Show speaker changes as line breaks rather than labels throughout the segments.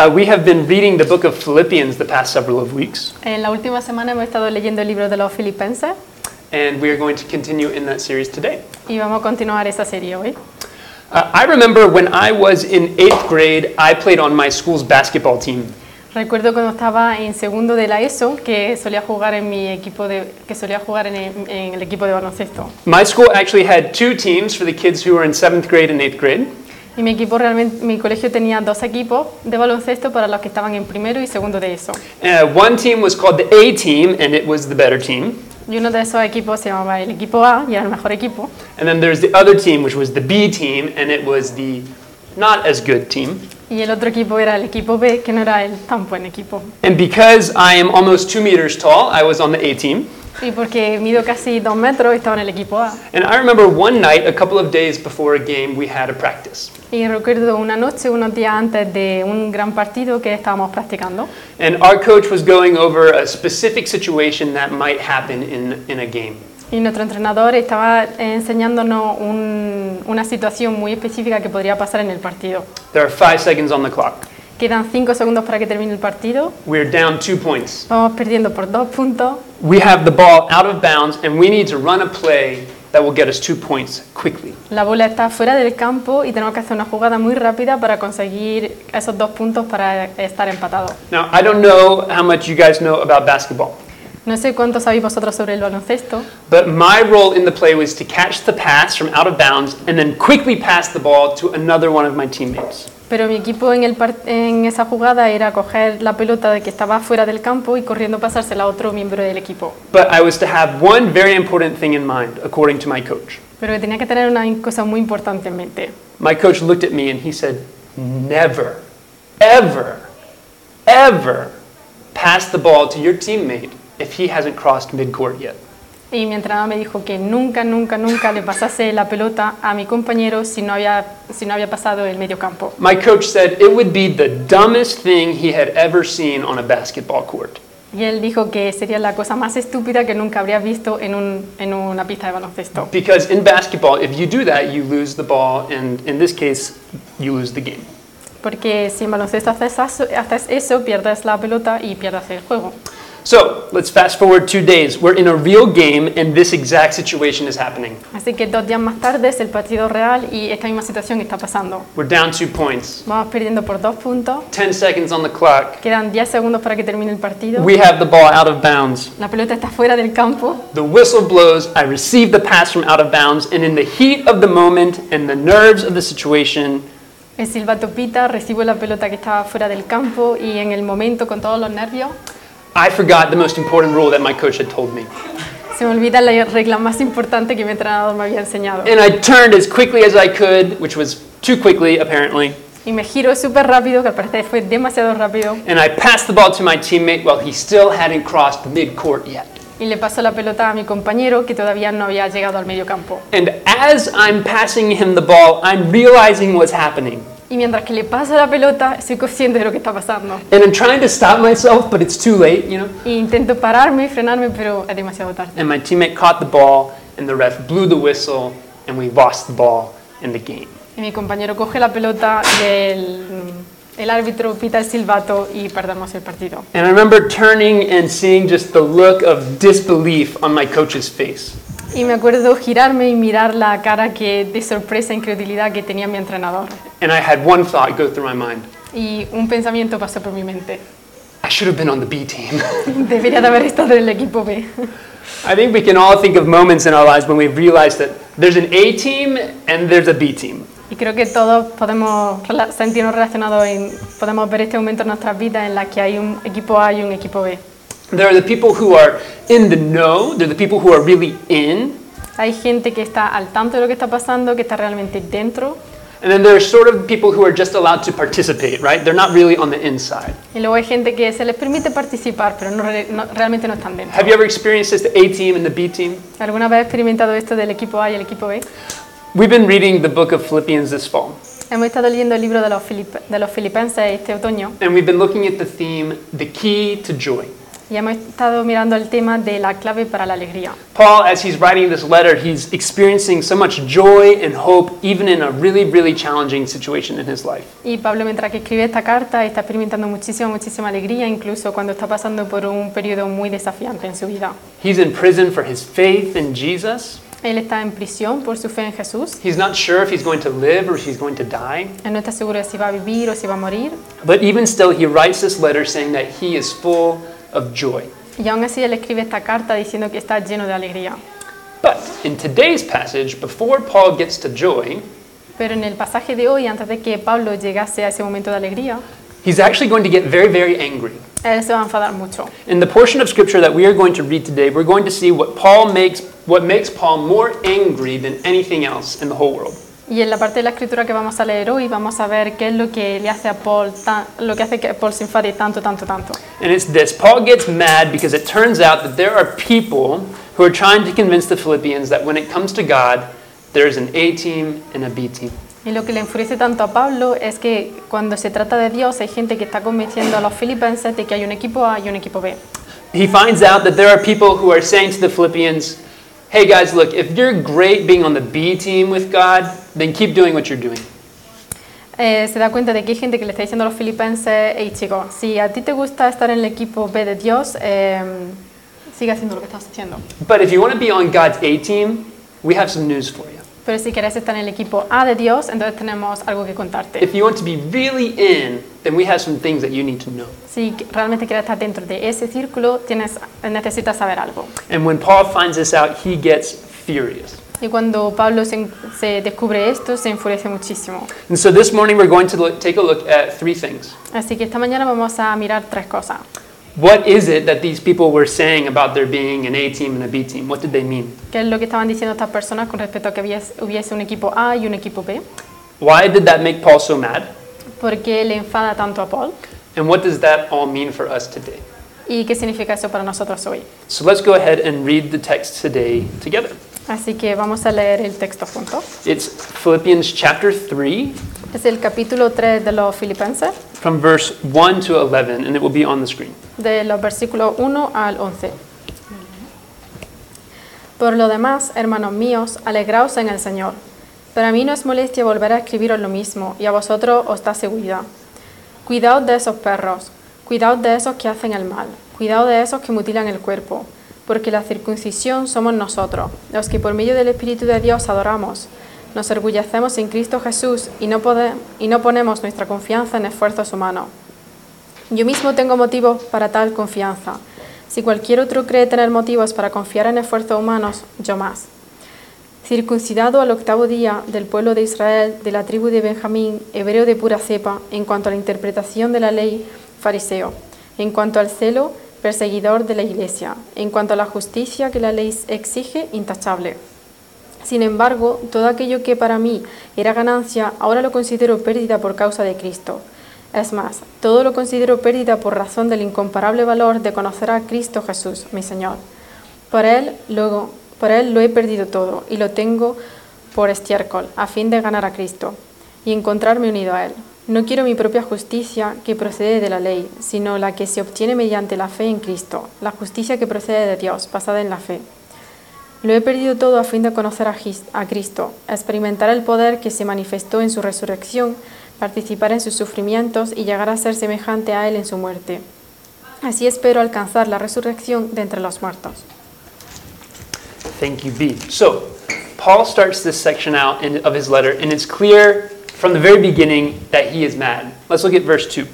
Uh, we have been reading the book of Philippians the past several of weeks,
En la última semana hemos estado leyendo el libro de los filipenses
and we are going to continue in that series today.
y vamos a continuar esa serie hoy.
Uh, I remember when I was in eighth grade, I played on my school's basketball team.
Recuerdo cuando estaba en segundo de la ESO que solía jugar en mi equipo de que solía jugar en el, en el equipo de baloncesto.
My school actually had two teams for the kids who were in seventh grade and eighth grade.
Y mi equipo realmente mi colegio tenía dos equipos de baloncesto para los que estaban en primero y segundo de ESO.
Uh, one team was called the A team, and it was the better team.
Y uno de esos equipos se llamaba el equipo A y era el mejor equipo.
And then there's the other team, which was the B team, and it was the not as good team.
Y el otro equipo era el equipo B, que no era el tan buen equipo.
And because I am almost two meters tall, I was on the A team.
Y porque mido casi dos metros, estaba en el equipo A.
And I remember one night, a couple of days before a game, we had a practice.
Y recuerdo una noche, unos días antes de un gran partido que estábamos practicando.
And our coach was going over a specific situation that might happen in, in a game.
Y nuestro entrenador estaba enseñándonos un- una situación muy específica que podría pasar en el partido.
There are five seconds on the clock.
Quedan cinco segundos para que termine el partido.
We're down two points.
Vamos perdiendo por dos puntos.
We have the ball out of bounds, and we need to run a play that will get us two points quickly.
La bola está fuera del campo y tenemos que hacer una jugada muy rápida para conseguir esos dos puntos para estar empatados.
Now, I don't know how much you guys know about basketball,
No sé cuánto sabéis vosotros sobre el baloncesto,
but my role in the play was to catch the pass from out of bounds and then quickly pass the ball to another one of my teammates.
Pero mi equipo en, el par- en esa jugada era coger la pelota de que estaba fuera del campo y corriendo pasársela a otro miembro del equipo.
But I was to have one very important thing in mind, according to my coach.
Pero tenía que tener una cosa muy importante en mente.
My coach looked at me and he said, Never, ever, ever pass the ball to your teammate if he hasn't crossed midcourt yet.
Y mi entrenador me dijo que nunca, nunca, nunca le pasase la pelota a mi compañero si no había, si no había pasado el medio campo.
My coach said it would be the dumbest thing he had ever seen on a basketball court.
Y él dijo que sería la cosa más estúpida que nunca habría visto en, un- en una pista de baloncesto.
Because in basketball, if you do that, you lose the ball, and in this case, you lose the game.
Porque si en baloncesto haces eso, haces eso, pierdes la pelota y pierdes el juego.
So let's fast forward two days. We're in a real game, and this exact situation is happening.
Así que dos días más tarde es el partido real y esta misma situación está pasando.
We're down two points.
Vamos perdiendo por dos puntos.
10 seconds on the clock.
Quedan 10 segundos para que termine el partido.
We have the ball out of bounds.
La pelota está fuera del campo.
The whistle blows. I receive the pass from out of bounds, and in the heat of the moment and the nerves of the situation,
El silbato pita, recibo la pelota que estaba fuera del campo y en el momento con todos los nervios
I forgot the most important rule that my coach had told me.
se me olvida la regla más importante que mi entrenador me había enseñado.
And I turned as quickly as I could, which was too quickly, apparently,
Y me giro súper rápido, que al parecer fue demasiado rápido,
and I passed the ball to my teammate while he still hadn't crossed the midcourt yet.
y le paso la pelota a mi compañero que todavía no había llegado al medio campo.
And as I'm passing him the ball, I'm realizing what's happening.
Y mientras que le paso la pelota, soy consciente de lo que está pasando.
And I'm trying to stop myself, but it's too late, you know?
E intento pararme y frenarme, pero es demasiado tarde.
And my teammate caught the ball, and the ref blew the whistle, and we lost the ball in the game.
Y mi compañero coge la pelota y el, el árbitro pita el silbato y perdemos el partido.
And I remember turning and seeing just the look of disbelief on my coach's face.
Y me acuerdo girarme y mirar la cara que, de sorpresa e incredulidad que tenía mi entrenador.
And I had one thought go through my mind
Y un pensamiento pasó por mi mente.
I should have been on the B team.
Debería de haber estado en el equipo B.
I think we can all think of moments in our lives when we've realized that there's an A team and there's a B team.
Y creo que todos podemos sentirnos relacionados en, podemos ver este momento en nuestras vidas en la que hay un equipo A y un equipo B.
There are the people who are in the know, they're the people who are really in,
Hay gente que está al tanto de lo que está pasando, que está realmente dentro,
and then there are sort of people who are just allowed to participate, right? They're not really on the inside.
y luego hay gente que se les permite participar, pero no re- no- realmente no están dentro.
Have you ever experienced this, the A team and the B team?
¿Alguna vez has experimentado esto del equipo A y el equipo B?
We've been reading the book of Philippians this fall,
Hemos estado leyendo el libro de los, filip- de los filipenses este otoño
and we've been looking at the theme, the key to joy.
Y hemos estado mirando el tema de la clave para la alegría.
Paul, as he's writing this letter, he's experiencing so much joy and hope, even in a really, really challenging situation in his life.
Y Pablo, mientras que escribe esta carta, está experimentando muchísima, muchísima alegría, incluso cuando está pasando por un periodo muy desafiante en su vida.
He's in prison for his faith in Jesus.
Él está en prisión por su fe en Jesús.
He's not sure if he's going to live or if he's going to die.
Él no está seguro de si va a vivir o si va a morir.
But even still, he writes this letter saying that he is full of joy.
Y aún así él escribe esta carta diciendo que está lleno de alegría.
But in today's passage, before Paul gets to joy,
Pero en el pasaje de hoy, antes de que Pablo llegase a ese momento de alegría,
he's actually going to get very, very angry.
él se va a enfadar mucho.
In the portion of scripture that we are going to read today, we're going to see what Paul makes what makes Paul more angry than anything else in the whole world.
Y en la parte de la escritura que vamos a leer hoy, vamos a ver qué es lo que le hace a Paul, tan- lo que hace que Paul se enfade tanto, tanto, tanto.
And it's this. Paul gets mad because it turns out that there are people who are trying to convince the Philippians that when it comes to God, there's an A team and a B team.
Y lo que le enfurece tanto a Pablo es que cuando se trata de Dios hay gente que está convenciendo a los filipenses de que hay un equipo A y un equipo B.
He finds out that there are people who are saying to the Philippians, hey guys, look, if you're great being on the B team with God, then keep doing what you're doing.
Eh, se da cuenta de que hay gente que le está diciendo a los filipenses, hey chicos, si a ti te gusta estar en el equipo B de Dios, eh, sigue haciendo lo que estás haciendo.
But if you want to be on God's A team, we have some news for you.
Pero si quieres estar en el equipo A de Dios, entonces tenemos algo que contarte.
If you want to be really in, then we have some things that you need to know.
Si realmente quieres estar dentro de ese círculo, tienes, necesitas saber algo.
And when Paul finds this out, he gets furious.
Y cuando Pablo se, se descubre esto, se enfurece muchísimo.
And so this morning we're going to look, take a look at three things.
Así que esta mañana vamos a mirar tres cosas.
What is it that these people were saying about there being an A team and a B team? What did they mean?
¿Qué es lo que estaban diciendo estas personas con respecto a que hubiese, hubiese un equipo A y un equipo B?
Why did that make Paul so mad?
¿Por qué le enfada tanto a Paul?
And what does that all mean for us today?
¿Y qué significa eso para nosotros hoy?
So let's go ahead and read the text today together.
Así que vamos a leer el texto juntos.
It's Philippians chapter 3
Es el capítulo 3 de los Filipenses,
from verse 1 to 11, and it will be on the screen.
de los versículos 1 al 11. Por lo demás, hermanos míos, alegraos en el Señor. Para mí no es molestia volver a escribiros lo mismo, y a vosotros os da seguridad. Cuidaos de esos perros, cuidaos de esos que hacen el mal, cuidaos de esos que mutilan el cuerpo, porque la circuncisión somos nosotros, los que por medio del Espíritu de Dios adoramos. Nos orgullecemos en Cristo Jesús y no, ponemos nuestra confianza en esfuerzos humanos. Yo mismo tengo motivos para tal confianza. Si cualquier otro cree tener motivos para confiar en esfuerzos humanos, yo más. Circuncidado al octavo día del pueblo de Israel, de la tribu de Benjamín, hebreo de pura cepa, en cuanto a la interpretación de la ley, fariseo, en cuanto al celo, perseguidor de la iglesia, en cuanto a la justicia que la ley exige, intachable. Sin embargo, todo aquello que para mí era ganancia, ahora lo considero pérdida por causa de Cristo. Es más, todo lo considero pérdida por razón del incomparable valor de conocer a Cristo Jesús, mi Señor. Por Él, luego, por Él lo he perdido todo y lo tengo por estiércol, a fin de ganar a Cristo y encontrarme unido a Él. No quiero mi propia justicia que procede de la ley, sino la que se obtiene mediante la fe en Cristo, la justicia que procede de Dios, basada en la fe. Lo he perdido todo a fin de conocer a, a Cristo, experimentar el poder que se manifestó en su resurrección, participar en sus sufrimientos y llegar a ser semejante a Él en su muerte. Así espero alcanzar la resurrección de entre los muertos.
Thank you, B. So, Paul starts this section out of his letter, and it's clear from the very beginning that he is mad. Let's look at verse 2.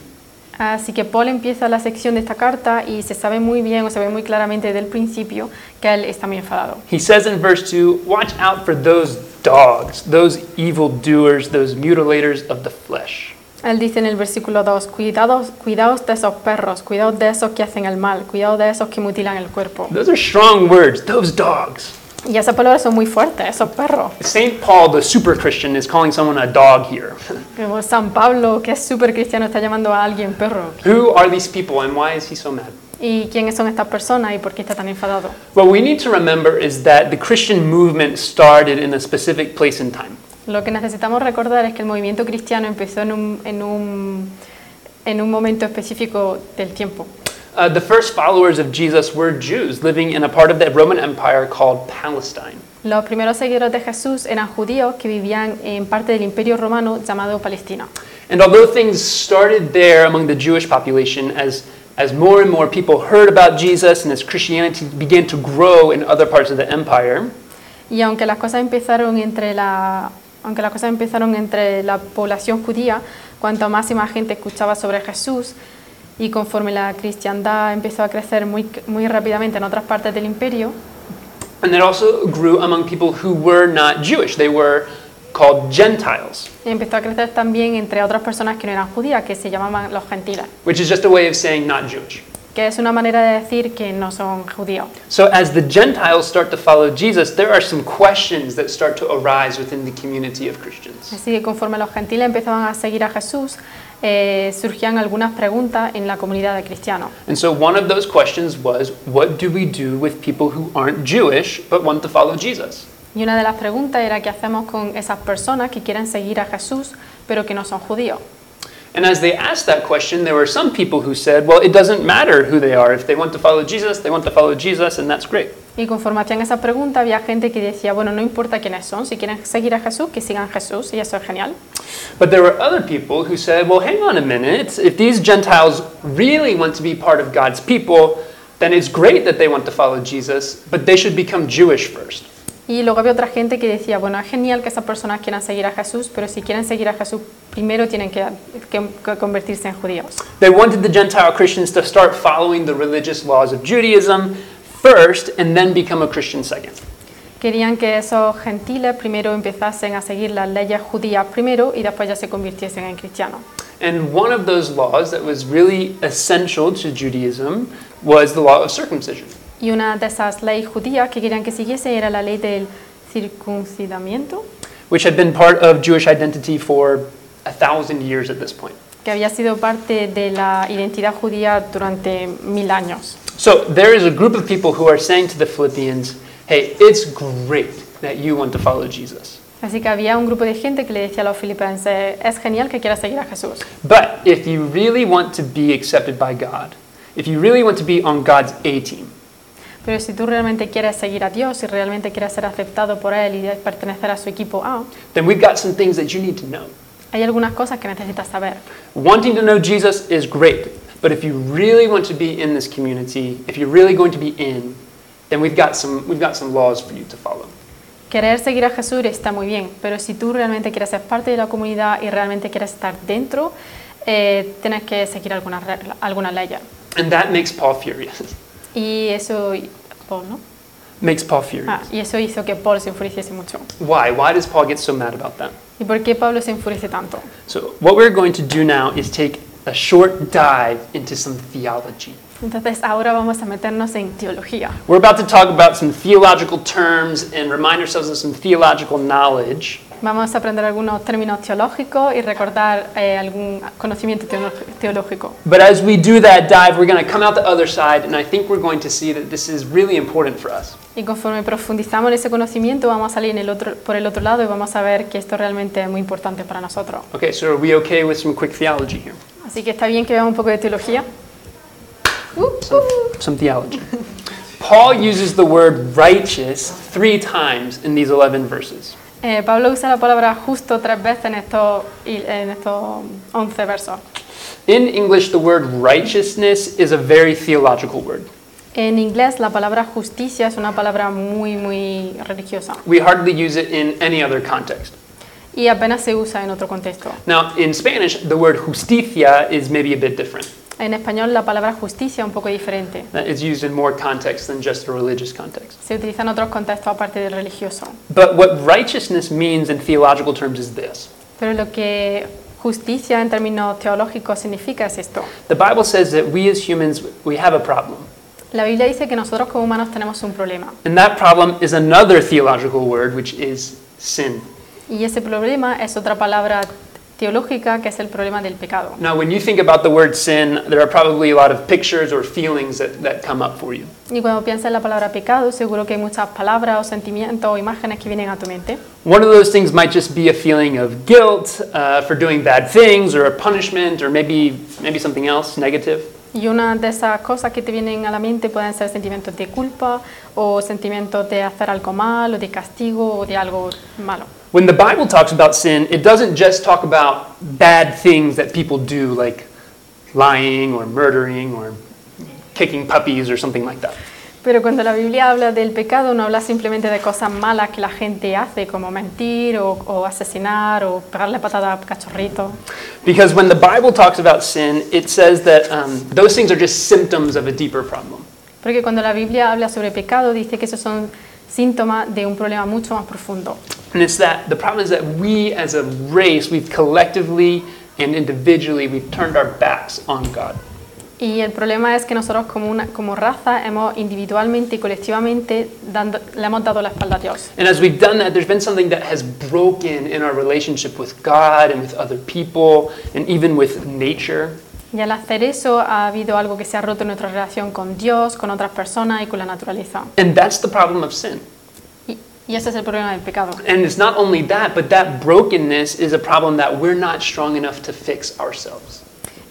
Así que Paul empieza la sección de esta carta y se sabe muy bien o se ve muy claramente desde el principio que él está muy enfadado.
He says in verse 2 Watch out for those dogs, those evil doers, those mutilators of the flesh.
Él dice en el versículo 2, cuidados, cuidaos de esos perros, cuidaos de esos que hacen el mal, cuidaos de esos que mutilan el cuerpo.
Those are strong words, those dogs.
Y esas palabras son muy fuertes, esos perros.
St. Paul, the super Christian, is calling someone a dog here.
Como San Pablo, que es súper cristiano, está llamando a alguien perro.
Who are these people and why is he so mad?
¿Y quiénes son estas personas y por qué está tan enfadado?
What we need to remember is that the Christian movement started in a specific place and time.
Lo que necesitamos recordar es que el movimiento cristiano empezó en un, en un, en un momento específico del tiempo.
Uh, the first followers of Jesus were Jews living in a part of the Roman Empire called Palestine.
Los primeros seguidores de Jesús eran judíos que vivían en parte del imperio romano llamado Palestina.
And although things started there among the Jewish population, as, as more and more people heard about Jesus and as Christianity began to grow in other parts of the empire,
Y aunque las cosas empezaron entre la, aunque las cosas empezaron entre la población judía, cuanto más y más gente escuchaba sobre Jesús y conforme la cristiandad empezó a crecer muy, muy rápidamente en otras partes del imperio,
and it also grew among people who were not Jewish. They were called Gentiles,
empezó a crecer también entre otras personas que no eran judías, que se llamaban los gentiles,
which is just a way of saying not Jewish.
que es una manera de decir que no son judíos.
So, as the Gentiles start to follow Jesus, there are some questions that start to arise within the community of Christians.
Así que conforme los gentiles empezaban a seguir a Jesús, eh, surgían algunas preguntas en la comunidad de cristianos.
And so, one of those questions was what do we do with people who aren't Jewish but want to follow Jesus?
Y una de las preguntas era qué hacemos con esas personas que quieren seguir a Jesús pero que no son judíos.
And as they asked that question, there were some people who said, well, it doesn't matter who they are. If they want to follow Jesus, they want to follow Jesus, and that's great.
Y conforme hacían esa pregunta, había gente que decía, bueno, no importa quiénes son, si quieren seguir a Jesús, que sigan a Jesús, y eso es genial.
But there were other people who said, well, hang on a minute. If these Gentiles really want to be part of God's people, then it's great that they want to follow Jesus, but they should become Jewish first.
Y luego había otra gente que decía, bueno, es genial que esas personas quieran seguir a Jesús, pero si quieren seguir a Jesús, primero tienen que, que- que convertirse en judíos.
They wanted the Gentile Christians to start following the religious laws of Judaism first and then become a Christian second.
Querían que esos gentiles primero empezasen a seguir las leyes judías primero y después ya se convirtiesen en cristianos.
And one of those laws that was really essential to Judaism was the law of circumcision.
Y una de esas leyes judías que querían que siguiese era la ley del circuncidamiento,
which had been part of Jewish identity for a thousand years at this point.
que había sido parte de la identidad judía durante mil años.
So there is a group of people who are saying to the Philippians, hey, it's great that you want to follow Jesus.
Así que había un grupo de gente que le decía a los filipenses, es genial que quieras seguir a Jesús,
But if you really want to be accepted by God, if you really want to be on God's A team,
pero si tú realmente quieres seguir a Dios y realmente quieres ser aceptado por Él y pertenecer a su equipo A,
then we've got some things that you need to know.
hay algunas cosas que necesitas saber.
Wanting to know Jesus is great, but if you really want to be in this community, if you're really going to be in, then we've got some, we've got some laws for you to follow.
Querer seguir a Jesús está muy bien, pero si tú realmente quieres ser parte de la comunidad y realmente quieres estar dentro, eh, tienes que seguir algunas algunas leyes.
And that makes Paul furious.
Y eso, Paul, ¿no?
makes Paul furious.
Ah, y eso hizo que Paul se enfureciese mucho.
Why? Why does Paul get so mad about that?
¿Y por qué Pablo se enfurece tanto?
So, what we're going to do now is take a short dive into some theology.
Entonces ahora vamos a meternos en teología.
We're about to talk about some theological terms and remind ourselves of some theological knowledge.
Vamos a aprender algunos términos teológicos y recordar eh, algún conocimiento teológico.
But as we do that dive, we're going to come out the other side, and I think we're going to see that this is really important for us.
Y conforme profundizamos en ese conocimiento, vamos a salir en el otro, por el otro lado y vamos a ver que esto realmente es muy importante para nosotros.
Okay, so are we okay with some quick theology here?
Así que está bien que veamos un poco de teología. Uh, uh.
Some theology. Paul uses the word righteous three times in these 11 verses.
Eh, Pablo usa la palabra justo tres veces en estos, en estos 11 versos.
In English, the word righteousness is a very theological word.
En inglés la palabra justicia es una palabra muy, muy religiosa
We hardly use it in any other context.
Y apenas se usa en otro contexto.
Now, in Spanish, the word justicia is maybe a bit different.
En español la palabra justicia es un poco diferente.
It's used in more context than just a religious context.
Se utiliza en otros contextos aparte del religioso.
But what righteousness means in theological terms is this
Pero lo que justicia en términos teológicos significa es esto.
the Bible says that we as humans, we have a problem.
La Biblia dice que nosotros como humanos tenemos un problema.
And that problem is another theological word, which is sin.
Y ese problema es otra palabra teológica que es el problema del pecado.
Now, when you think about the word sin, there are probably a lot of pictures or feelings that, that come up for you.
Y cuando piensas en la palabra pecado, seguro que hay muchas palabras o sentimientos o imágenes que vienen a tu mente.
One of those things might just be a feeling of guilt uh, for doing bad things, or a punishment, or maybe, maybe something else negative.
Y una de esas cosas que te vienen a la mente pueden ser sentimientos de culpa o sentimientos de hacer algo mal o de castigo o de algo malo.
When the Bible talks about sin, it doesn't just talk about bad things that people do, like lying or murdering or kicking puppies or something like that.
Pero cuando la Biblia habla del pecado no habla simplemente de cosas malas que la gente hace, como mentir o, o asesinar o pegarle patada a cachorrito.
Because when the Bible talks about sin, it says that um, those things are just symptoms of a deeper problem.
Porque cuando la Biblia habla sobre pecado dice que esos son síntomas de un problema mucho más profundo.
And it's that the problem is that we as a race, we've collectively and individually, we've turned our backs on God.
Y el problema es que nosotros como, una, como raza hemos individualmente y colectivamente dando, le hemos dado la espalda a Dios.
And as we've done that, there's been something that has broken in our relationship with God and with other people and even with nature.
Y al hacer eso ha habido algo que se ha roto en nuestra relación con Dios, con otras personas y con la naturaleza.
And that's the problem of sin.
Y, y ese es el problema del pecado.
And it's not only that, but that brokenness is a problem that we're not strong enough to fix ourselves.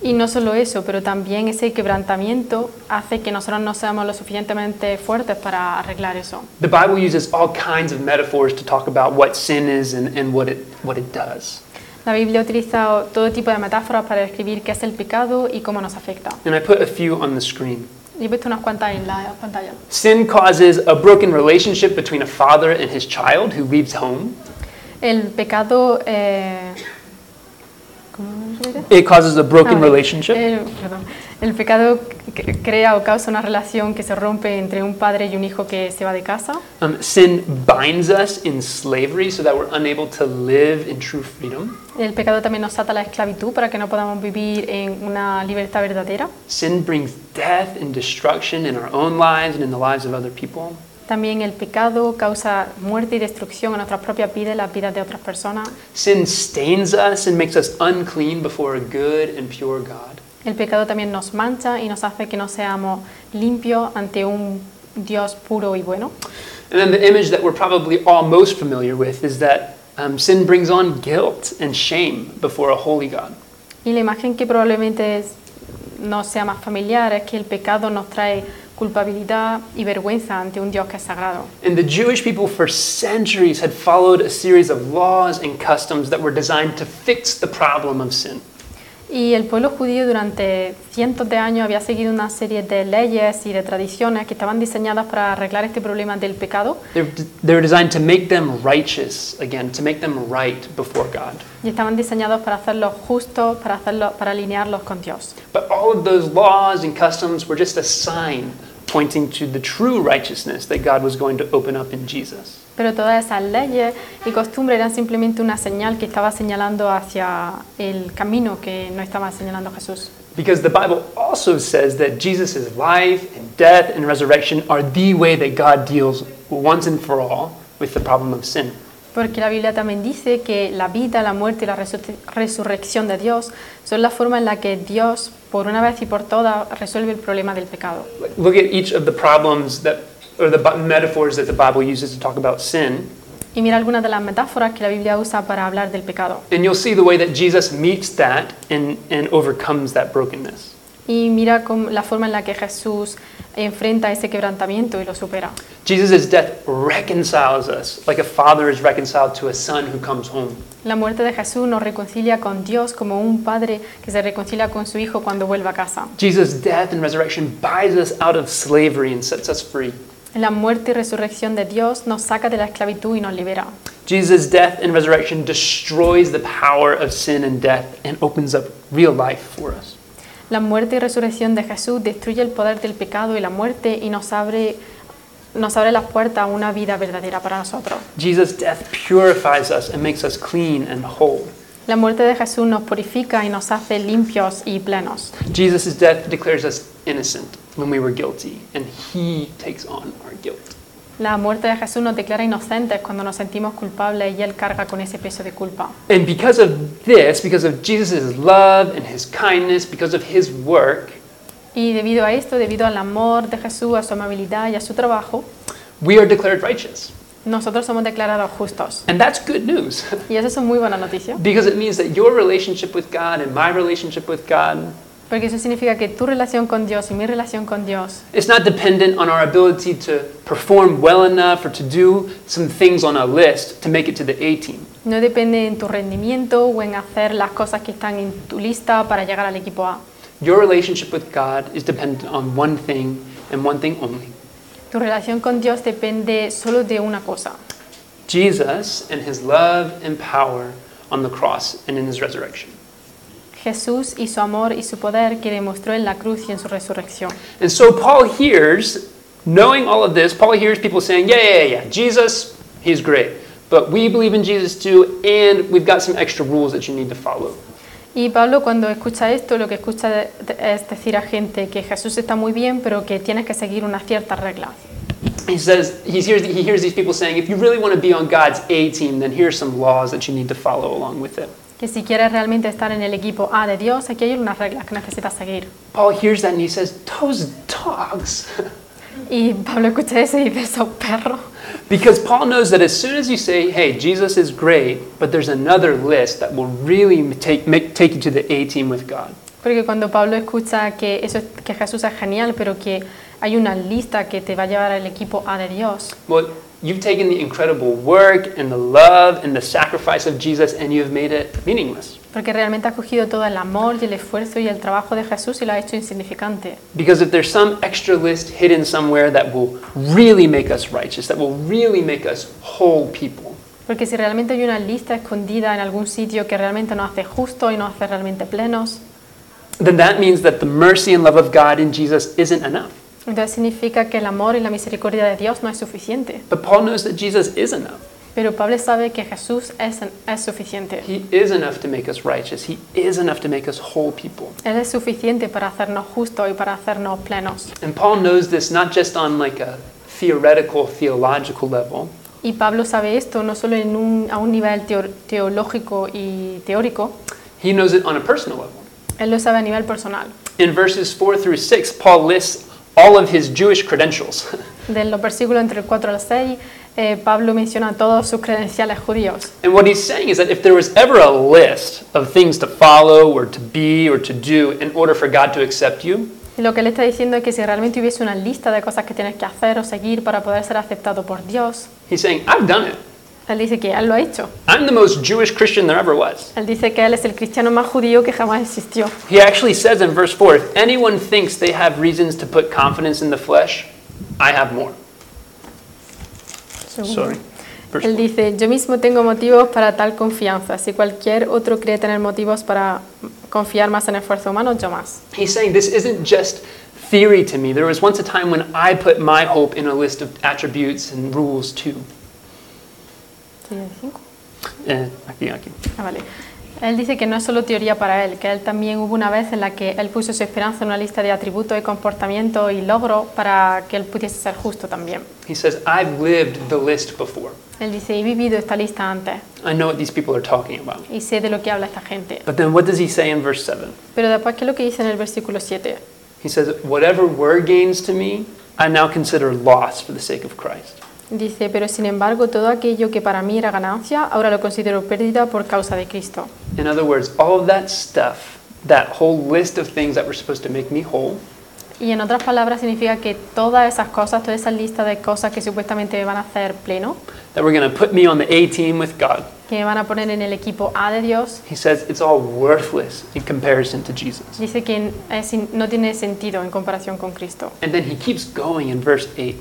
Y no solo eso, pero también ese quebrantamiento hace que nosotros no seamos lo suficientemente fuertes para arreglar eso.
The Bible uses all kinds of metaphors to talk about what sin is and, and what, it, what it does.
La Biblia utiliza todo tipo de metáforas para describir qué es el pecado y cómo nos afecta.
And I put a few on the screen.
Y he puesto unas cuantas en la pantalla.
Sin causes a broken relationship between a father and his child who leaves home.
El pecado... eh.
It causes a broken
Ah,
relationship.
El, perdón. El pecado crea o causa una relación que se rompe entre un padre y un hijo que se va de casa.
Um, sin binds us in slavery so that we're unable to live in true freedom.
El pecado también nos ata a la esclavitud para que no podamos vivir en una libertad verdadera.
Sin brings death and destruction in our own lives and in the lives of other people.
También el pecado causa muerte y destrucción en nuestras propias vidas y las vidas de otras personas.
Sin stains us and makes us unclean before a good and pure God.
El pecado también nos mancha y nos hace que no seamos limpios ante un Dios puro y bueno.
And then the image that we're probably all most familiar with is that um, sin brings on guilt and shame before a holy God.
Y la imagen que probablemente es- no sea más familiar es que el pecado nos trae culpabilidad y vergüenza ante un Dios que es sagrado.
And the Jewish people for centuries had followed a series of laws and customs that were designed to fix the problem of sin.
Y el pueblo judío durante cientos de años había seguido una serie de leyes y de tradiciones que estaban diseñadas para arreglar este problema del pecado y estaban diseñados para hacerlos justos, para, hacerlo, para alinearlos con Dios.
But all of those laws and customs were just a sign pointing to the true righteousness that God was going to open up in Jesus.
Pero todas esas leyes y costumbres eran simplemente una señal que estaba señalando hacia el camino que no estaba señalando Jesús.
Because the Bible also says that Jesus' life and death and resurrection are the way that God deals once and for all with the problem of sin.
Porque la Biblia también dice que la vida, la muerte y la resu- resurrección de Dios son la forma en la que Dios, por una vez y por todas, resuelve el problema del pecado.
Look at each of the problems that, or the metaphors that the Bible uses to talk about sin,
Y mira algunas de las metáforas que la Biblia usa para hablar del pecado.
and you'll see the way that Jesus meets that and, and overcomes that brokenness.
Y mira la forma en la que Jesús enfrenta ese quebrantamiento y lo supera.
Jesus' death reconciles us like a father is reconciled to a son who comes home.
La muerte de Jesús nos reconcilia con Dios como un padre que se reconcilia con su hijo cuando vuelve a casa.
Jesus' death and resurrection buys us out of slavery and sets us free.
La muerte y resurrección de Dios nos saca de la esclavitud y nos libera.
Jesus' death and resurrection destroys the power of sin and death and opens up real life for us.
La muerte y resurrección de Jesús destruye el poder del pecado y la muerte y nos abre, nos abre las puertas a una vida verdadera para nosotros.
Jesus' death purifies us and makes us clean and whole.
La muerte de Jesús nos purifica y nos hace limpios y plenos.
Jesus' death declares us innocent when we were guilty, and he takes on our guilt.
La muerte de Jesús nos declara inocentes cuando nos sentimos culpables y Él carga con ese peso de culpa.
And because of this, because of Jesus' love and his kindness, because of his work,
Y debido a esto, debido al amor de Jesús, a su amabilidad y a su trabajo,
we are declared righteous.
Nosotros somos declarados justos.
And that's good news
Y eso es muy buena noticia,
because it means that your relationship with God and my relationship with God
Porque eso significa que tu relación con Dios y mi relación con Dios
It's not dependent on our ability to perform well enough or to do some things on a list to make it to the A team.
no depende en tu rendimiento o en hacer las cosas que están en tu lista para llegar al equipo A.
Your relationship with God is dependent on one thing and one thing only
Tu relación con Dios depende solo de una cosa,
Jesus and his love and power on the cross and in his resurrection.
Jesús y su amor y su poder que demostró en la cruz y en su resurrección.
And so Paul hears, knowing all of this, Paul hears people saying, yeah, yeah, yeah, yeah, Jesus, he's great. But we believe in Jesus too, and we've got some extra rules that you need to follow.
Y Pablo cuando escucha esto, lo que escucha es decir a gente que Jesús está muy bien, pero que tienes que seguir unas ciertas reglas.
He says, he hears, he hears these people saying, if you really want to be on God's A team, then here's some laws that you need to follow along with it.
Que si quieres realmente estar en el equipo A de Dios, aquí hay unas reglas que necesitas seguir.
Paul hears that and he says, those dogs.
Y Pablo escucha eso y dice, esos perros.
because Paul knows that as soon as you say, hey, Jesus is great, but there's another list that will really take, make, take you to the A team with God.
Porque cuando Pablo escucha que, eso, que Jesús es genial, pero que hay una lista que te va a llevar al equipo A de Dios,
Well, you've taken the incredible work and the love and the sacrifice of Jesus and you've made it meaningless.
Porque realmente has cogido todo el amor y el esfuerzo y el trabajo de Jesús y lo has hecho insignificante.
Because if there's some extra list hidden somewhere that will really make us righteous, that will really make us whole people,
Porque si realmente hay una lista escondida en algún sitio que realmente nos hace justo y nos hace realmente plenos,
then that means that the mercy and love of God in Jesus isn't enough.
entonces significa que el amor y la misericordia de Dios no es suficiente.
But Paul knows that Jesus is enough.
Pero Pablo sabe que Jesús es, es suficiente.
He is enough to make us righteous. He is enough to make us whole people.
Él es suficiente para hacernos justos y para hacernos plenos.
And Paul knows this not just on like a theoretical, theological level,
Y Pablo sabe esto no solo en un- a un nivel teo- teológico y teórico,
he knows it on a personal level.
él lo sabe a nivel personal.
In verses 4 through 6, Paul lists all of his Jewish credentials.
De los versículos entre el 4 al 6, eh, Pablo menciona todos sus credenciales judíos.
And what he's saying is that if there was ever a list of things to follow or to be or to do in order for God to accept you,
Y lo que él está diciendo es que si realmente hubiese una lista de cosas que tienes que hacer o seguir para poder ser aceptado por Dios,
he's saying, I've done it.
él dice que él lo ha hecho.
I'm the most Jewish Christian there ever was.
Él dice que él es el cristiano más judío que jamás existió.
He actually says in verse 4 if anyone thinks they have reasons to put confidence in the flesh, I have more.
Segundo.
Sorry. Verse
Él
4.
dice, yo mismo tengo motivos para tal confianza. Si cualquier otro cree tener motivos para confiar más en esfuerzo humano, yo más.
He's saying this isn't just theory to me. There was once a time when I put my hope in a list of attributes and rules too.
¿Sigue el?
Eh, aquí, aquí.
Ah, vale. Él dice que no es solo teoría para él, que él también hubo una vez en la que él puso su esperanza en una lista de atributos y comportamiento y logro para que él pudiese ser justo también.
He says, I've lived the list before.
Él dice, he vivido esta lista antes
I know what these people are talking about.
y sé de lo que habla esta gente.
But then what does he say in verse 7?
Pero después, ¿qué es lo que dice en el versículo 7?
He says, Whatever were gains to me, I now consider loss for the sake of Christ.
Dice, pero sin embargo, todo aquello que para mí era ganancia, ahora lo considero pérdida por causa de Cristo.
In other words, all of that stuff, that whole list of things that were supposed to make me whole,
Y en otras palabras significa que todas esas cosas, toda esa lista de cosas que supuestamente me van a hacer pleno,
that were going to put me on the A team with God,
que me van a poner en el equipo A de Dios,
he says it's all worthless in comparison to Jesus.
dice que es in- no tiene sentido en comparación con Cristo.
And then he keeps going in verse 8.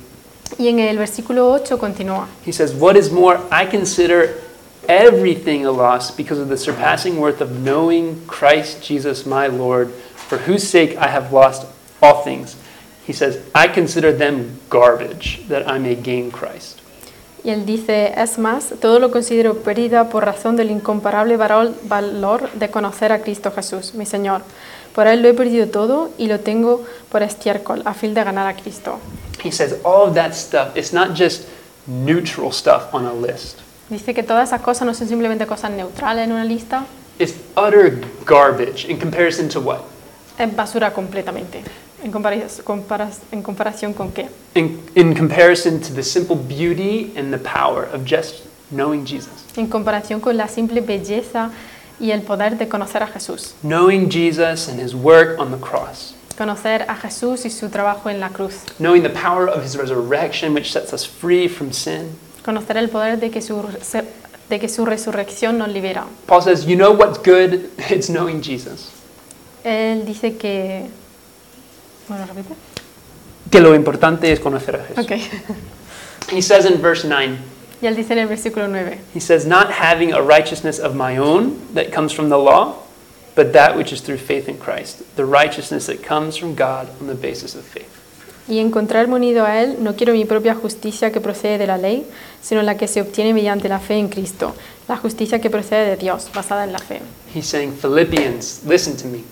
Y en el versículo 8 continúa.
He says, What is more, I consider everything a loss because of the surpassing worth of knowing Christ Jesus my Lord, for whose sake I have lost all things. He says, I consider them garbage that I may gain Christ.
Y él dice, es más, todo lo considero pérdida por razón del incomparable valor de conocer a Cristo Jesús, mi Señor. Por él lo he perdido todo y lo tengo por estiércol, a fin de ganar a Cristo.
He says, All of that stuff, it's not just neutral stuff on a list,
Dice que todas esas cosas no son simplemente cosas neutrales en una lista,
it's utter garbage in comparison to what?
es basura completamente. ¿En, comparas- en comparación con qué?
In, in comparison to the simple beauty and the power of just knowing Jesus.
En comparación con la simple belleza y el poder de conocer a Jesús.
Knowing Jesus and his work on the cross.
Conocer a Jesús y su trabajo en la cruz.
Knowing the power of his resurrection, which sets us free from sin.
Conocer el poder de que su, de que su resurrección nos libera.
Paul says, You know what's good? It's knowing Jesus.
Él dice que... Bueno, repite.
Que lo importante es conocer a Jesús.
Ok.
He says in verse 9,
Y él dice en el versículo 9,
He says, Not having a righteousness of my own that comes from the law, but that which is through faith in Christ, the righteousness that comes from God on the basis of faith.
y encontrarme unido a Él, no quiero mi propia justicia que procede de la ley, sino la que se obtiene mediante la fe en Cristo, la justicia que procede de Dios, basada en la fe.
He's saying, Philippians, listen to me.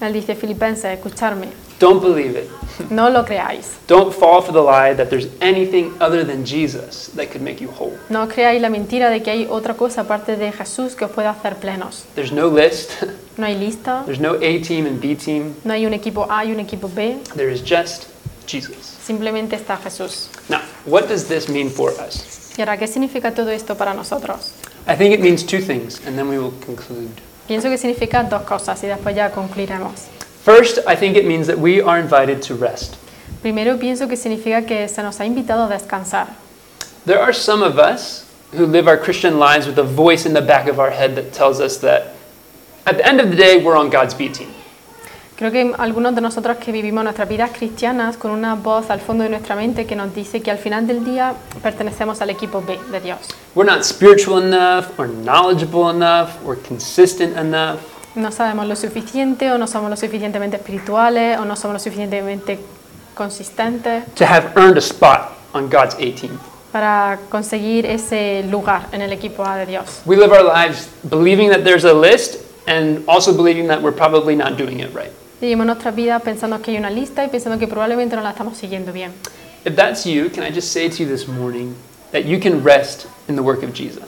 Él dice, Filipenses, escucharme,
Don't believe it.
no lo creáis.
Don't fall for the lie that there's anything other than Jesus that could make you whole.
No creáis la mentira de que hay otra cosa aparte de Jesús que os pueda hacer plenos.
There's no list,
No hay lista,
there's no A team and B team.
no hay un equipo A y un equipo B,
There is just Jesus.
simplemente está Jesús.
Now, what does this mean for us?
¿Y ahora qué significa todo esto para nosotros?
I think it means two things, and then we will conclude.
Pienso que significa dos cosas y después ya concluiremos.
First, I think it means that we are invited to rest.
Primero pienso que significa que se nos ha invitado a descansar.
There are some of us who live our Christian lives with a voice in the back of our head that tells us that at the end of the day, we're on God's B team.
Creo que algunos de nosotros que vivimos nuestras vidas cristianas con una voz al fondo de nuestra mente que nos dice que al final del día pertenecemos al equipo B de Dios.
We're not spiritual enough, or knowledgeable enough, or consistent enough.
No sabemos lo suficiente o no somos lo suficientemente espirituales o no somos lo suficientemente consistentes
to have earned a spot on God's A team.
para conseguir ese lugar en el equipo A de Dios.
We live our lives believing that there's a list and also believing that we're probably not doing it right.
Vivimos nuestras vidas pensando que hay una lista y pensando que probablemente no la estamos siguiendo bien.
If that's you, can I just say to you this morning that you can rest in the work of Jesus?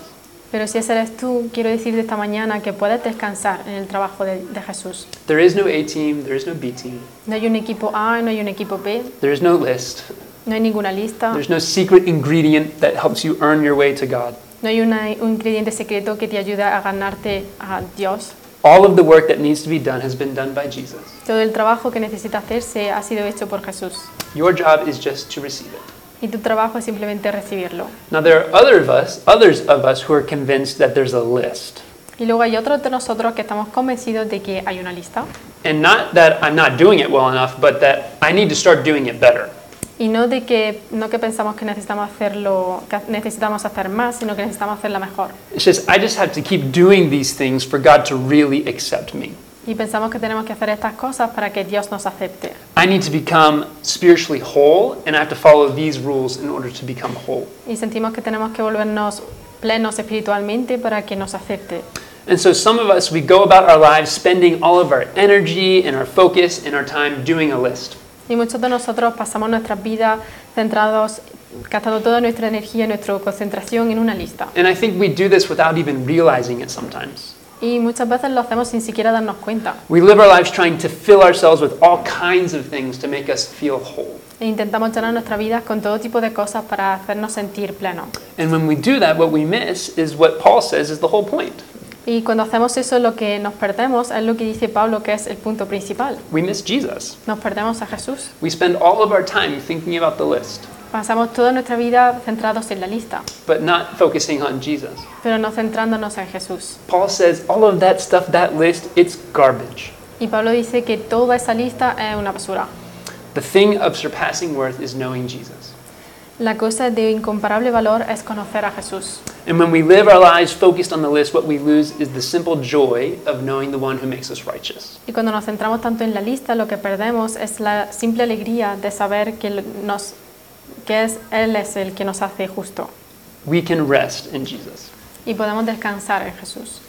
Pero si ese eres tú, quiero decirte esta mañana que puedes descansar en el trabajo de, de Jesús.
There is no A team, there is no B team,
No hay un equipo A, no hay un equipo B,
there is no list,
no hay ninguna lista,
there's no secret ingredient that helps you earn your way to God.
no hay una- un ingrediente secreto que te ayude a ganarte a Dios.
All of the work that needs to be done has been done by Jesus.
Todo el trabajo que necesita hacerse ha sido hecho por Jesús.
Your job is just to receive it.
Y tu trabajo es simplemente recibirlo.
Now there are other of us, others of us who are convinced that there's a list.
Y luego hay otros de nosotros que estamos convencidos de que hay una lista.
And not that I'm not doing it well enough, but that I need to start doing it better.
Y no de que no que pensamos que necesitamos hacerlo, que necesitamos hacer más, sino que necesitamos hacerla mejor.
It's just I just have to keep doing these things for God to really accept me.
Y pensamos que tenemos que hacer estas cosas para que Dios nos acepte.
I need to become spiritually whole, and I have to follow these rules in order to become whole.
Y sentimos que tenemos que volvernos plenos espiritualmente para que nos acepte.
And so some of us, we go about our lives spending all of our energy and our focus and our time doing a list.
Y muchos de nosotros pasamos nuestras vidas centrados, gastando toda nuestra energía nuestra concentración en una lista.
And I think we do this without even realizing it sometimes.
Y muchas veces lo hacemos sin siquiera darnos cuenta.
We live our lives trying to fill ourselves with all kinds of things to make us feel whole.
E intentamos llenar nuestras vidas con todo tipo de cosas para hacernos sentir plenos.
And when we do that, what we miss is what Paul says is the whole point.
Y cuando hacemos eso, lo que nos perdemos es lo que dice Pablo que es el punto principal.
We miss Jesus.
Nos perdemos a Jesús.
We spend all of our time thinking about the list,
Pasamos toda nuestra vida centrados en la lista,
but not focusing on Jesus.
pero no centrándonos en Jesús.
Paul says all of that stuff, that list, it's garbage.
Y Pablo dice que toda esa lista es una basura.
The thing of surpassing worth is knowing Jesus.
La cosa de incomparable valor es conocer a Jesús.
And when we live our lives focused on the list, what we lose is the simple joy of knowing the one who makes us righteous.
Y cuando nos centramos tanto en la lista, lo que perdemos es la simple alegría de saber que, nos, que es, Él es el que nos hace justo.
We can rest in Jesus.
Y podemos descansar en Jesús.